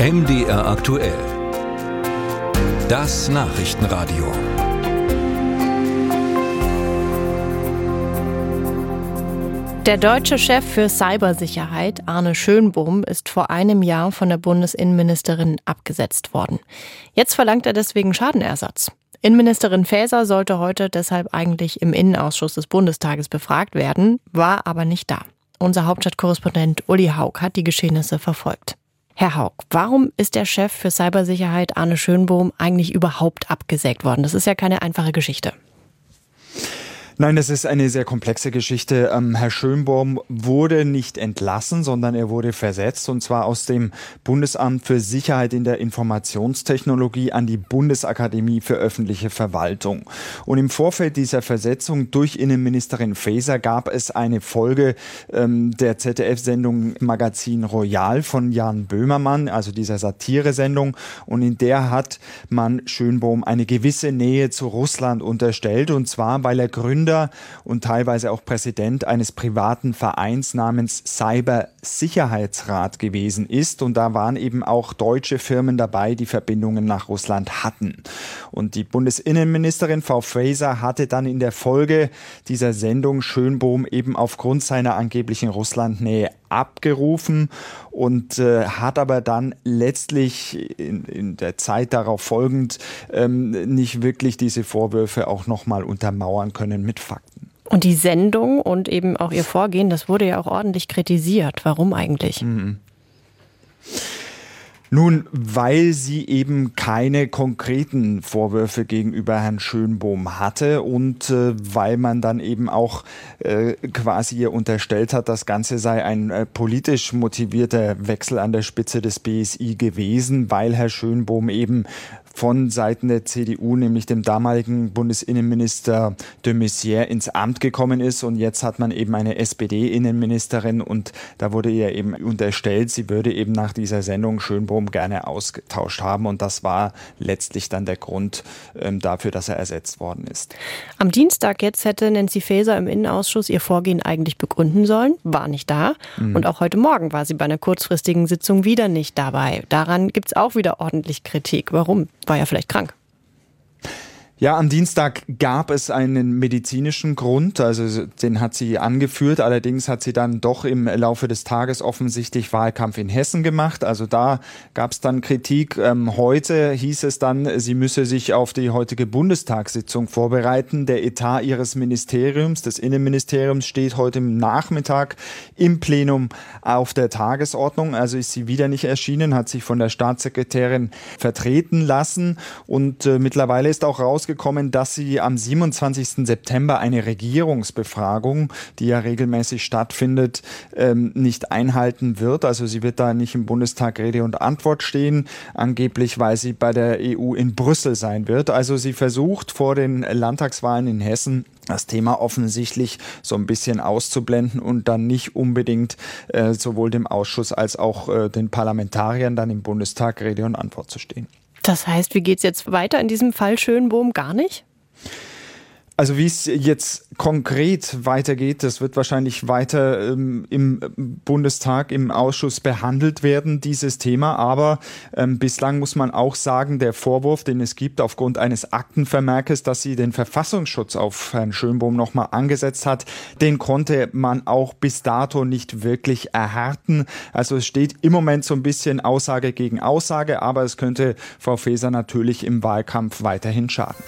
MDR aktuell. Das Nachrichtenradio. Der deutsche Chef für Cybersicherheit, Arne Schönbohm, ist vor einem Jahr von der Bundesinnenministerin abgesetzt worden. Jetzt verlangt er deswegen Schadenersatz. Innenministerin Faeser sollte heute deshalb eigentlich im Innenausschuss des Bundestages befragt werden, war aber nicht da. Unser Hauptstadtkorrespondent Uli Haug hat die Geschehnisse verfolgt. Herr Haug, warum ist der Chef für Cybersicherheit Arne Schönbohm eigentlich überhaupt abgesägt worden? Das ist ja keine einfache Geschichte. Nein, das ist eine sehr komplexe Geschichte. Ähm, Herr Schönbaum wurde nicht entlassen, sondern er wurde versetzt und zwar aus dem Bundesamt für Sicherheit in der Informationstechnologie an die Bundesakademie für öffentliche Verwaltung. Und im Vorfeld dieser Versetzung durch Innenministerin Faeser gab es eine Folge ähm, der ZDF-Sendung Magazin Royal von Jan Böhmermann, also dieser Satiresendung. Und in der hat man Schönbaum eine gewisse Nähe zu Russland unterstellt und zwar, weil er Gründer Gründer und teilweise auch Präsident eines privaten Vereins namens Cyber Sicherheitsrat gewesen ist. Und da waren eben auch deutsche Firmen dabei, die Verbindungen nach Russland hatten. Und die Bundesinnenministerin Frau Fraser hatte dann in der Folge dieser Sendung Schönbohm eben aufgrund seiner angeblichen Russlandnähe abgerufen und äh, hat aber dann letztlich in, in der Zeit darauf folgend ähm, nicht wirklich diese Vorwürfe auch nochmal untermauern können mit Fakten. Und die Sendung und eben auch ihr Vorgehen, das wurde ja auch ordentlich kritisiert. Warum eigentlich? Mhm. Nun, weil sie eben keine konkreten Vorwürfe gegenüber Herrn Schönbohm hatte und äh, weil man dann eben auch äh, quasi ihr unterstellt hat, das Ganze sei ein äh, politisch motivierter Wechsel an der Spitze des BSI gewesen, weil Herr Schönbohm eben von Seiten der CDU, nämlich dem damaligen Bundesinnenminister de Maizière, ins Amt gekommen ist. Und jetzt hat man eben eine SPD-Innenministerin und da wurde ihr eben unterstellt, sie würde eben nach dieser Sendung Schönbohm gerne ausgetauscht haben. Und das war letztlich dann der Grund ähm, dafür, dass er ersetzt worden ist. Am Dienstag jetzt hätte Nancy Faeser im Innenausschuss ihr Vorgehen eigentlich begründen sollen, war nicht da. Mhm. Und auch heute Morgen war sie bei einer kurzfristigen Sitzung wieder nicht dabei. Daran gibt es auch wieder ordentlich Kritik. Warum? War ja vielleicht krank. Ja, am Dienstag gab es einen medizinischen Grund, also den hat sie angeführt. Allerdings hat sie dann doch im Laufe des Tages offensichtlich Wahlkampf in Hessen gemacht. Also da gab es dann Kritik. Ähm, heute hieß es dann, sie müsse sich auf die heutige Bundestagssitzung vorbereiten. Der Etat ihres Ministeriums, des Innenministeriums, steht heute Nachmittag im Plenum auf der Tagesordnung. Also ist sie wieder nicht erschienen, hat sich von der Staatssekretärin vertreten lassen und äh, mittlerweile ist auch raus rausgekommen, dass sie am 27. September eine Regierungsbefragung, die ja regelmäßig stattfindet, ähm, nicht einhalten wird. Also sie wird da nicht im Bundestag Rede und Antwort stehen, angeblich weil sie bei der EU in Brüssel sein wird. Also sie versucht vor den Landtagswahlen in Hessen das Thema offensichtlich so ein bisschen auszublenden und dann nicht unbedingt äh, sowohl dem Ausschuss als auch äh, den Parlamentariern dann im Bundestag Rede und Antwort zu stehen. Das heißt, wie geht es jetzt weiter in diesem Fall Schönbohm? Gar nicht? Also wie es jetzt konkret weitergeht, das wird wahrscheinlich weiter ähm, im Bundestag, im Ausschuss behandelt werden, dieses Thema. Aber ähm, bislang muss man auch sagen, der Vorwurf, den es gibt aufgrund eines Aktenvermerkes, dass sie den Verfassungsschutz auf Herrn Schönbohm nochmal angesetzt hat, den konnte man auch bis dato nicht wirklich erhärten. Also es steht im Moment so ein bisschen Aussage gegen Aussage, aber es könnte Frau Faeser natürlich im Wahlkampf weiterhin schaden.